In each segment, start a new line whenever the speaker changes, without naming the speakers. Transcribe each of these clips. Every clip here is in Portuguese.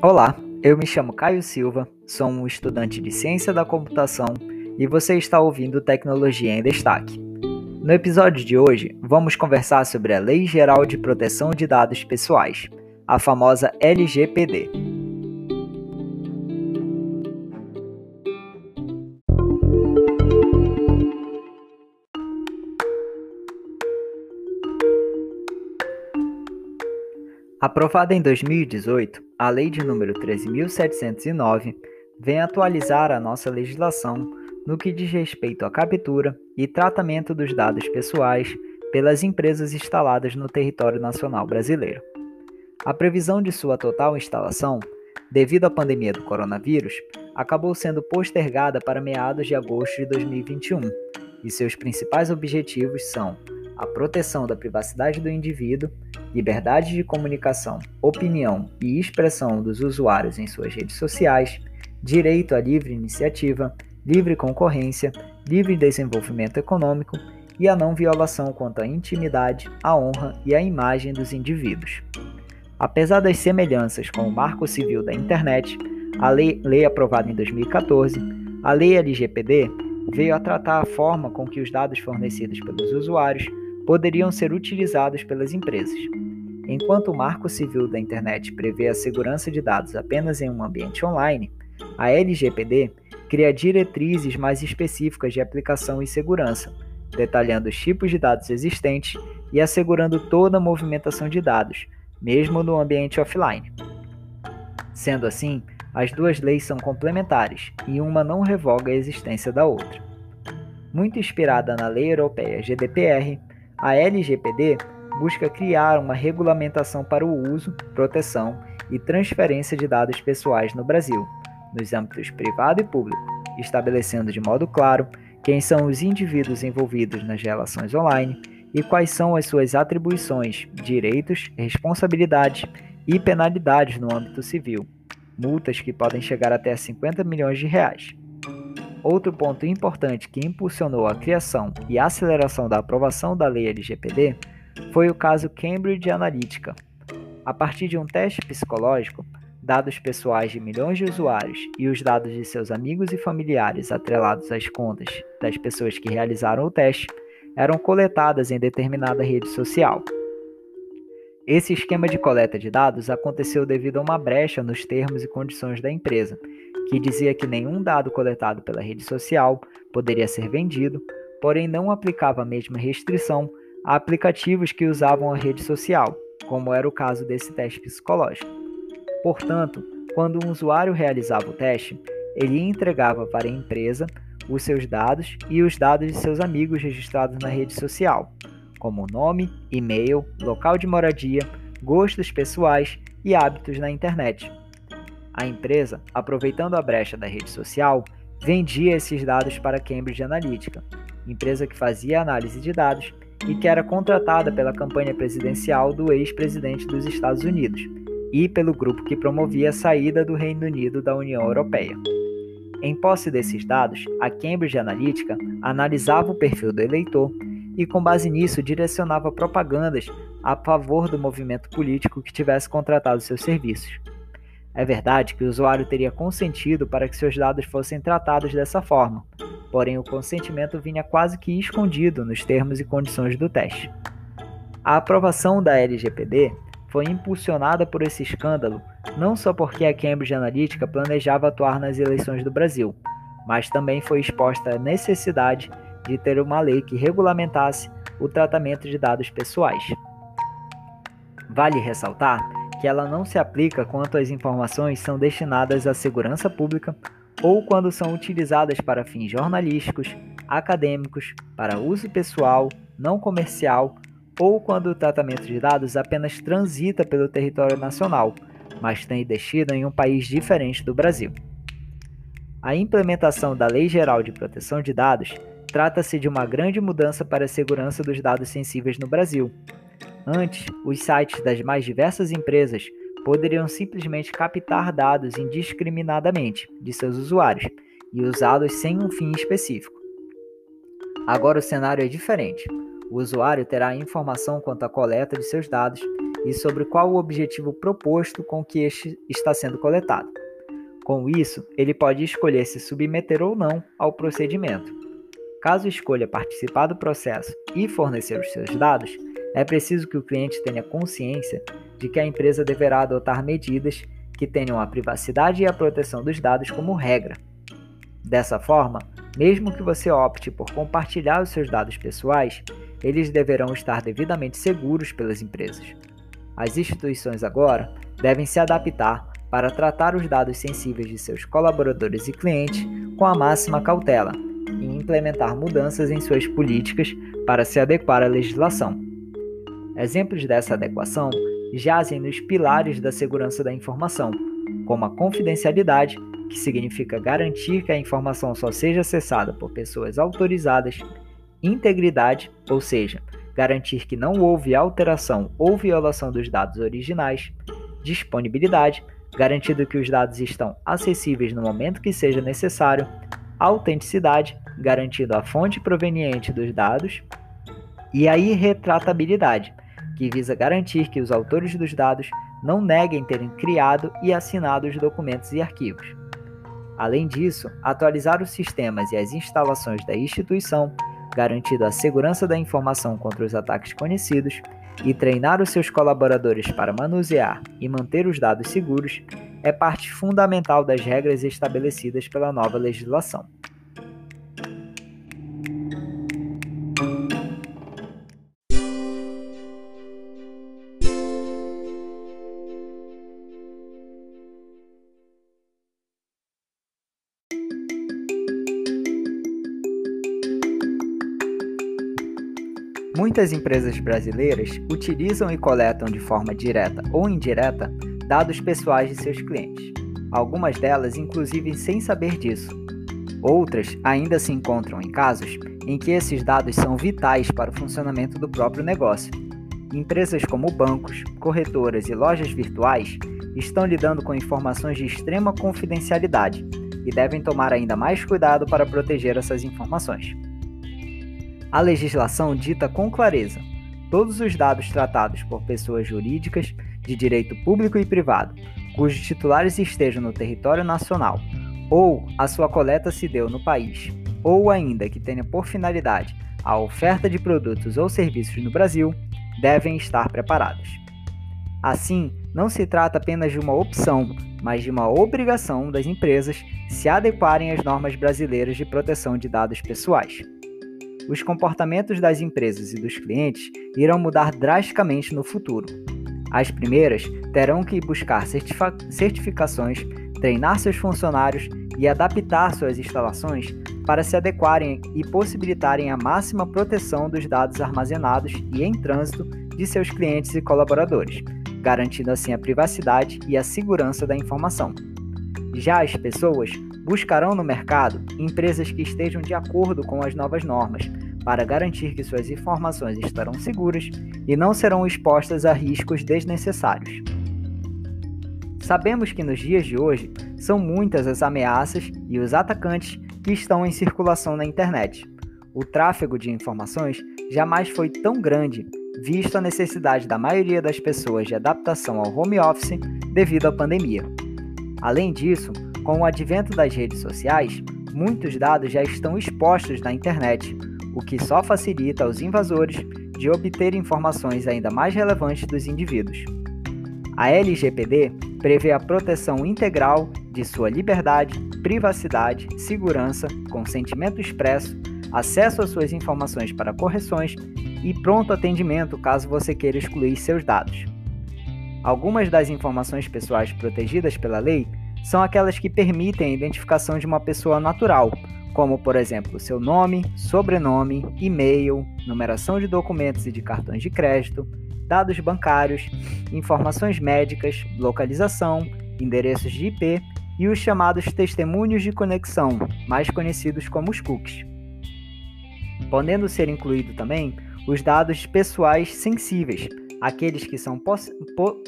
Olá, eu me chamo Caio Silva, sou um estudante de Ciência da Computação e você está ouvindo Tecnologia em Destaque. No episódio de hoje, vamos conversar sobre a Lei Geral de Proteção de Dados Pessoais, a famosa LGPD. Aprovada em 2018, a Lei de número 13.709 vem atualizar a nossa legislação no que diz respeito à captura e tratamento dos dados pessoais pelas empresas instaladas no território nacional brasileiro. A previsão de sua total instalação, devido à pandemia do coronavírus, acabou sendo postergada para meados de agosto de 2021, e seus principais objetivos são a proteção da privacidade do indivíduo liberdade de comunicação, opinião e expressão dos usuários em suas redes sociais, direito à livre iniciativa, livre concorrência, livre desenvolvimento econômico e a não violação quanto à intimidade, à honra e à imagem dos indivíduos. Apesar das semelhanças com o Marco Civil da Internet, a lei, lei aprovada em 2014, a Lei LGPD veio a tratar a forma com que os dados fornecidos pelos usuários poderiam ser utilizados pelas empresas. Enquanto o Marco Civil da Internet prevê a segurança de dados apenas em um ambiente online, a LGPD cria diretrizes mais específicas de aplicação e segurança, detalhando os tipos de dados existentes e assegurando toda a movimentação de dados, mesmo no ambiente offline. Sendo assim, as duas leis são complementares e uma não revoga a existência da outra. Muito inspirada na lei europeia GDPR, a LGPD busca criar uma regulamentação para o uso, proteção e transferência de dados pessoais no Brasil, nos âmbitos privado e público, estabelecendo de modo claro quem são os indivíduos envolvidos nas relações online e quais são as suas atribuições, direitos, responsabilidades e penalidades no âmbito civil, multas que podem chegar até 50 milhões de reais. Outro ponto importante que impulsionou a criação e aceleração da aprovação da lei LGPD foi o caso Cambridge Analytica. A partir de um teste psicológico, dados pessoais de milhões de usuários e os dados de seus amigos e familiares atrelados às contas das pessoas que realizaram o teste eram coletadas em determinada rede social. Esse esquema de coleta de dados aconteceu devido a uma brecha nos termos e condições da empresa, que dizia que nenhum dado coletado pela rede social poderia ser vendido, porém não aplicava a mesma restrição a aplicativos que usavam a rede social, como era o caso desse teste psicológico. Portanto, quando um usuário realizava o teste, ele entregava para a empresa os seus dados e os dados de seus amigos registrados na rede social, como nome, e-mail, local de moradia, gostos pessoais e hábitos na internet. A empresa, aproveitando a brecha da rede social, vendia esses dados para Cambridge Analytica, empresa que fazia análise de dados e que era contratada pela campanha presidencial do ex-presidente dos Estados Unidos e pelo grupo que promovia a saída do Reino Unido da União Europeia. Em posse desses dados, a Cambridge Analytica analisava o perfil do eleitor e, com base nisso, direcionava propagandas a favor do movimento político que tivesse contratado seus serviços. É verdade que o usuário teria consentido para que seus dados fossem tratados dessa forma, porém o consentimento vinha quase que escondido nos termos e condições do teste. A aprovação da LGPD foi impulsionada por esse escândalo não só porque a Cambridge Analytica planejava atuar nas eleições do Brasil, mas também foi exposta à necessidade de ter uma lei que regulamentasse o tratamento de dados pessoais. Vale ressaltar que ela não se aplica quanto as informações são destinadas à segurança pública ou quando são utilizadas para fins jornalísticos, acadêmicos, para uso pessoal, não comercial ou quando o tratamento de dados apenas transita pelo território nacional, mas tem destino em um país diferente do Brasil. A implementação da Lei Geral de Proteção de Dados Trata-se de uma grande mudança para a segurança dos dados sensíveis no Brasil. Antes, os sites das mais diversas empresas poderiam simplesmente captar dados indiscriminadamente de seus usuários e usá-los sem um fim específico. Agora o cenário é diferente. O usuário terá informação quanto à coleta de seus dados e sobre qual o objetivo proposto com que este está sendo coletado. Com isso, ele pode escolher se submeter ou não ao procedimento. Caso escolha participar do processo e fornecer os seus dados, é preciso que o cliente tenha consciência de que a empresa deverá adotar medidas que tenham a privacidade e a proteção dos dados como regra. Dessa forma, mesmo que você opte por compartilhar os seus dados pessoais, eles deverão estar devidamente seguros pelas empresas. As instituições agora devem se adaptar para tratar os dados sensíveis de seus colaboradores e clientes com a máxima cautela e implementar mudanças em suas políticas para se adequar à legislação. Exemplos dessa adequação jazem nos pilares da segurança da informação, como a confidencialidade, que significa garantir que a informação só seja acessada por pessoas autorizadas, integridade, ou seja, garantir que não houve alteração ou violação dos dados originais, disponibilidade, garantindo que os dados estão acessíveis no momento que seja necessário, autenticidade, garantindo a fonte proveniente dos dados, e a irretratabilidade, que visa garantir que os autores dos dados não neguem terem criado e assinado os documentos e arquivos. Além disso, atualizar os sistemas e as instalações da instituição, garantindo a segurança da informação contra os ataques conhecidos, e treinar os seus colaboradores para manusear e manter os dados seguros é parte fundamental das regras estabelecidas pela nova legislação. Muitas empresas brasileiras utilizam e coletam de forma direta ou indireta dados pessoais de seus clientes. Algumas delas, inclusive, sem saber disso. Outras ainda se encontram em casos em que esses dados são vitais para o funcionamento do próprio negócio. Empresas como bancos, corretoras e lojas virtuais estão lidando com informações de extrema confidencialidade e devem tomar ainda mais cuidado para proteger essas informações. A legislação dita com clareza: todos os dados tratados por pessoas jurídicas de direito público e privado, cujos titulares estejam no território nacional, ou a sua coleta se deu no país, ou ainda que tenha por finalidade a oferta de produtos ou serviços no Brasil, devem estar preparados. Assim, não se trata apenas de uma opção, mas de uma obrigação das empresas se adequarem às normas brasileiras de proteção de dados pessoais os comportamentos das empresas e dos clientes irão mudar drasticamente no futuro. As primeiras terão que buscar certificações, treinar seus funcionários e adaptar suas instalações para se adequarem e possibilitarem a máxima proteção dos dados armazenados e em trânsito de seus clientes e colaboradores, garantindo assim a privacidade e a segurança da informação. Já as pessoas buscarão no mercado empresas que estejam de acordo com as novas normas, para garantir que suas informações estarão seguras e não serão expostas a riscos desnecessários. Sabemos que nos dias de hoje são muitas as ameaças e os atacantes que estão em circulação na internet. O tráfego de informações jamais foi tão grande, visto a necessidade da maioria das pessoas de adaptação ao home office devido à pandemia. Além disso, com o advento das redes sociais, muitos dados já estão expostos na internet, o que só facilita aos invasores de obter informações ainda mais relevantes dos indivíduos. A LGPD prevê a proteção integral de sua liberdade, privacidade, segurança, consentimento expresso, acesso às suas informações para correções e pronto atendimento caso você queira excluir seus dados. Algumas das informações pessoais protegidas pela lei são aquelas que permitem a identificação de uma pessoa natural, como, por exemplo, seu nome, sobrenome, e-mail, numeração de documentos e de cartões de crédito, dados bancários, informações médicas, localização, endereços de IP e os chamados testemunhos de conexão, mais conhecidos como os cookies. Podendo ser incluído também os dados pessoais sensíveis, aqueles que são po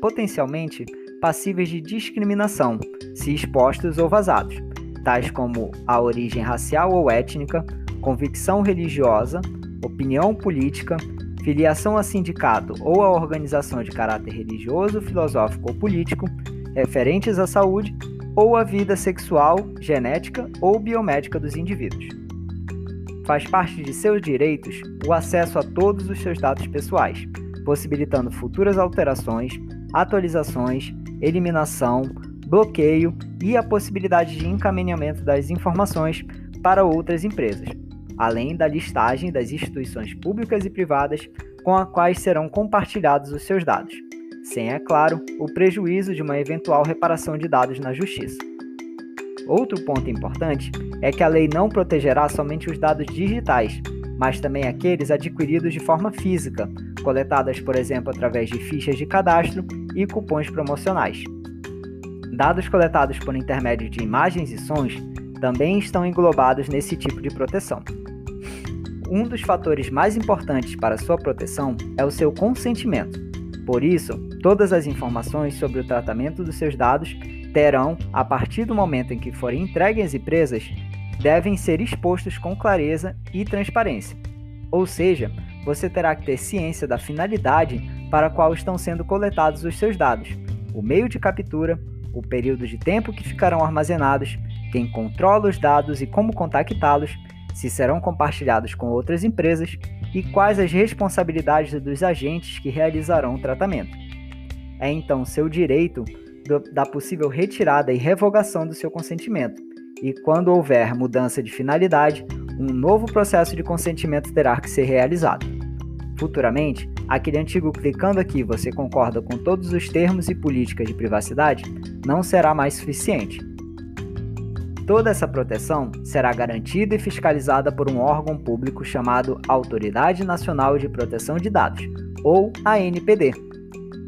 potencialmente passíveis de discriminação, se expostos ou vazados, tais como a origem racial ou étnica, convicção religiosa, opinião política, filiação a sindicato ou a organização de caráter religioso, filosófico ou político, referentes à saúde ou à vida sexual, genética ou biomédica dos indivíduos. Faz parte de seus direitos o acesso a todos os seus dados pessoais, possibilitando futuras alterações, atualizações, eliminação, bloqueio e a possibilidade de encaminhamento das informações para outras empresas, além da listagem das instituições públicas e privadas com as quais serão compartilhados os seus dados, sem, é claro, o prejuízo de uma eventual reparação de dados na Justiça. Outro ponto importante é que a lei não protegerá somente os dados digitais, mas também aqueles adquiridos de forma física, coletadas, por exemplo, através de fichas de cadastro e cupons promocionais. Dados coletados por intermédio de imagens e sons também estão englobados nesse tipo de proteção. Um dos fatores mais importantes para sua proteção é o seu consentimento. Por isso, todas as informações sobre o tratamento dos seus dados terão, a partir do momento em que forem entregues às empresas, devem ser expostos com clareza e transparência. Ou seja, você terá que ter ciência da finalidade para a qual estão sendo coletados os seus dados, o meio de captura, o período de tempo que ficarão armazenados, quem controla os dados e como contactá-los, se serão compartilhados com outras empresas e quais as responsabilidades dos agentes que realizarão o tratamento. É então seu direito do, da possível retirada e revogação do seu consentimento, e quando houver mudança de finalidade, um novo processo de consentimento terá que ser realizado. Futuramente, aquele antigo clicando aqui você concorda com todos os termos e políticas de privacidade não será mais suficiente. Toda essa proteção será garantida e fiscalizada por um órgão público chamado Autoridade Nacional de Proteção de Dados, ou ANPD.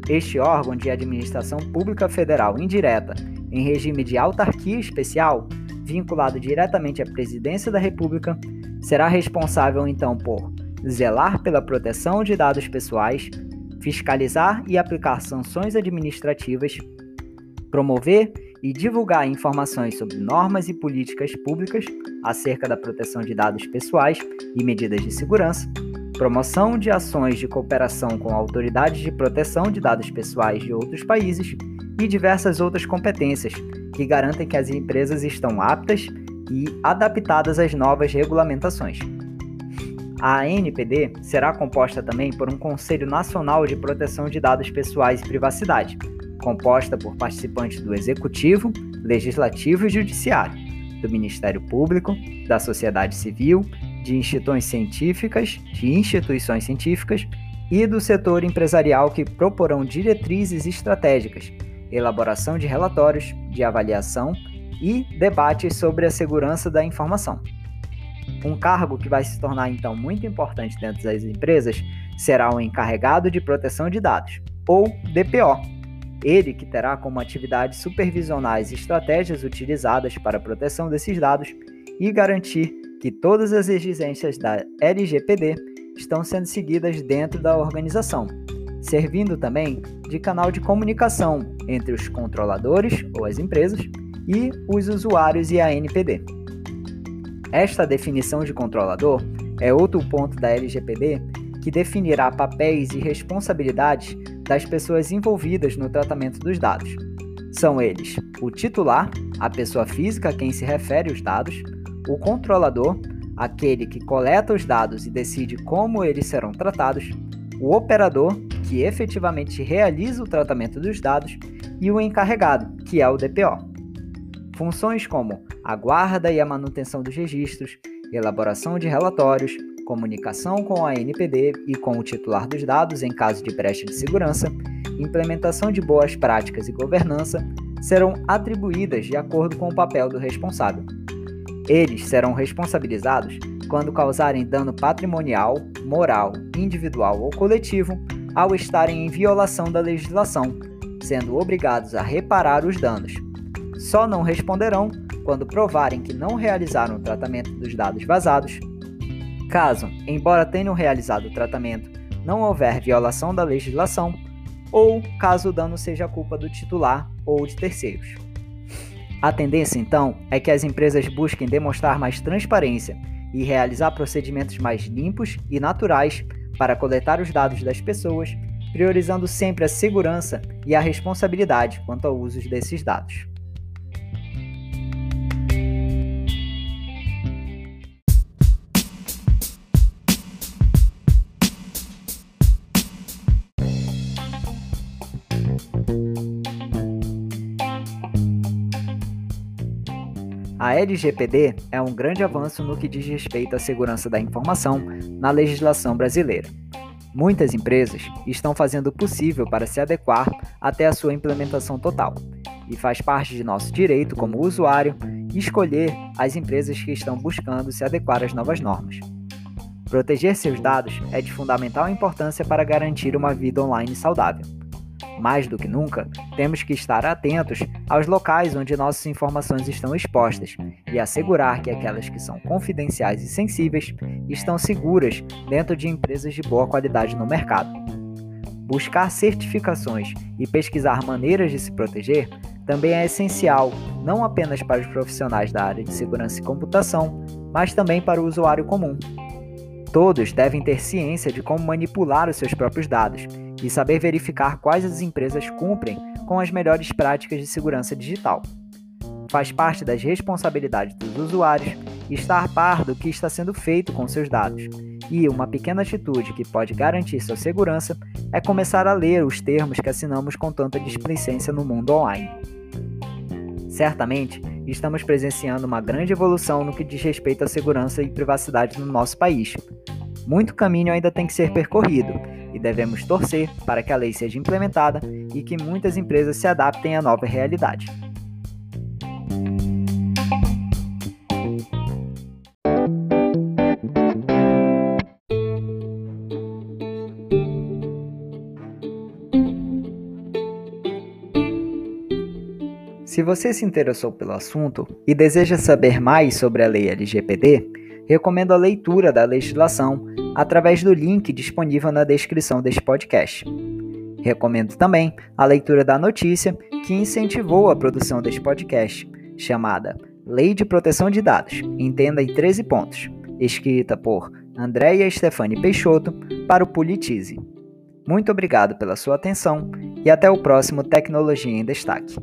Este órgão de administração pública federal indireta, em regime de autarquia especial, vinculado diretamente à Presidência da República, será responsável então por zelar pela proteção de dados pessoais, fiscalizar e aplicar sanções administrativas, promover e divulgar informações sobre normas e políticas públicas acerca da proteção de dados pessoais e medidas de segurança, promoção de ações de cooperação com autoridades de proteção de dados pessoais de outros países e diversas outras competências que garantem que as empresas estão aptas e adaptadas às novas regulamentações. A ANPD será composta também por um Conselho Nacional de Proteção de Dados Pessoais e Privacidade, composta por participantes do Executivo, Legislativo e Judiciário, do Ministério Público, da sociedade civil, de instituições científicas, de instituições científicas e do setor empresarial que proporão diretrizes estratégicas elaboração de relatórios, de avaliação e debates sobre a segurança da informação. Um cargo que vai se tornar então muito importante dentro das empresas será o encarregado de proteção de dados, ou DPO. Ele que terá como atividade supervisionar as estratégias utilizadas para a proteção desses dados e garantir que todas as exigências da LGPD estão sendo seguidas dentro da organização, servindo também de canal de comunicação entre os controladores ou as empresas e os usuários e a NPD. Esta definição de controlador é outro ponto da LGPD que definirá papéis e responsabilidades das pessoas envolvidas no tratamento dos dados. São eles o titular, a pessoa física a quem se refere os dados, o controlador, aquele que coleta os dados e decide como eles serão tratados, o operador, que efetivamente realiza o tratamento dos dados, e o encarregado, que é o DPO. Funções como a guarda e a manutenção dos registros, elaboração de relatórios, comunicação com a NPD e com o titular dos dados em caso de brecha de segurança, implementação de boas práticas e governança serão atribuídas de acordo com o papel do responsável. Eles serão responsabilizados quando causarem dano patrimonial, moral, individual ou coletivo ao estarem em violação da legislação, sendo obrigados a reparar os danos. Só não responderão quando provarem que não realizaram o tratamento dos dados vazados. Caso, embora tenham realizado o tratamento, não houver violação da legislação, ou caso o dano seja culpa do titular ou de terceiros. A tendência, então, é que as empresas busquem demonstrar mais transparência e realizar procedimentos mais limpos e naturais para coletar os dados das pessoas, priorizando sempre a segurança e a responsabilidade quanto ao uso desses dados. LGPD é um grande avanço no que diz respeito à segurança da informação na legislação brasileira. Muitas empresas estão fazendo o possível para se adequar até a sua implementação total, e faz parte de nosso direito como usuário escolher as empresas que estão buscando se adequar às novas normas. Proteger seus dados é de fundamental importância para garantir uma vida online saudável. Mais do que nunca, temos que estar atentos aos locais onde nossas informações estão expostas e assegurar que aquelas que são confidenciais e sensíveis estão seguras dentro de empresas de boa qualidade no mercado. Buscar certificações e pesquisar maneiras de se proteger também é essencial, não apenas para os profissionais da área de segurança e computação, mas também para o usuário comum. Todos devem ter ciência de como manipular os seus próprios dados e saber verificar quais as empresas cumprem com as melhores práticas de segurança digital. Faz parte das responsabilidades dos usuários estar par do que está sendo feito com seus dados, e uma pequena atitude que pode garantir sua segurança é começar a ler os termos que assinamos com tanta displicência no mundo online. Certamente, estamos presenciando uma grande evolução no que diz respeito à segurança e privacidade no nosso país. Muito caminho ainda tem que ser percorrido e devemos torcer para que a lei seja implementada e que muitas empresas se adaptem à nova realidade. Se você se interessou pelo assunto e deseja saber mais sobre a lei LGPD, recomendo a leitura da legislação através do link disponível na descrição deste podcast. Recomendo também a leitura da notícia que incentivou a produção deste podcast, chamada Lei de Proteção de Dados, entenda em 13 pontos, escrita por Andréia Stefani Peixoto para o Politize. Muito obrigado pela sua atenção e até o próximo Tecnologia em Destaque.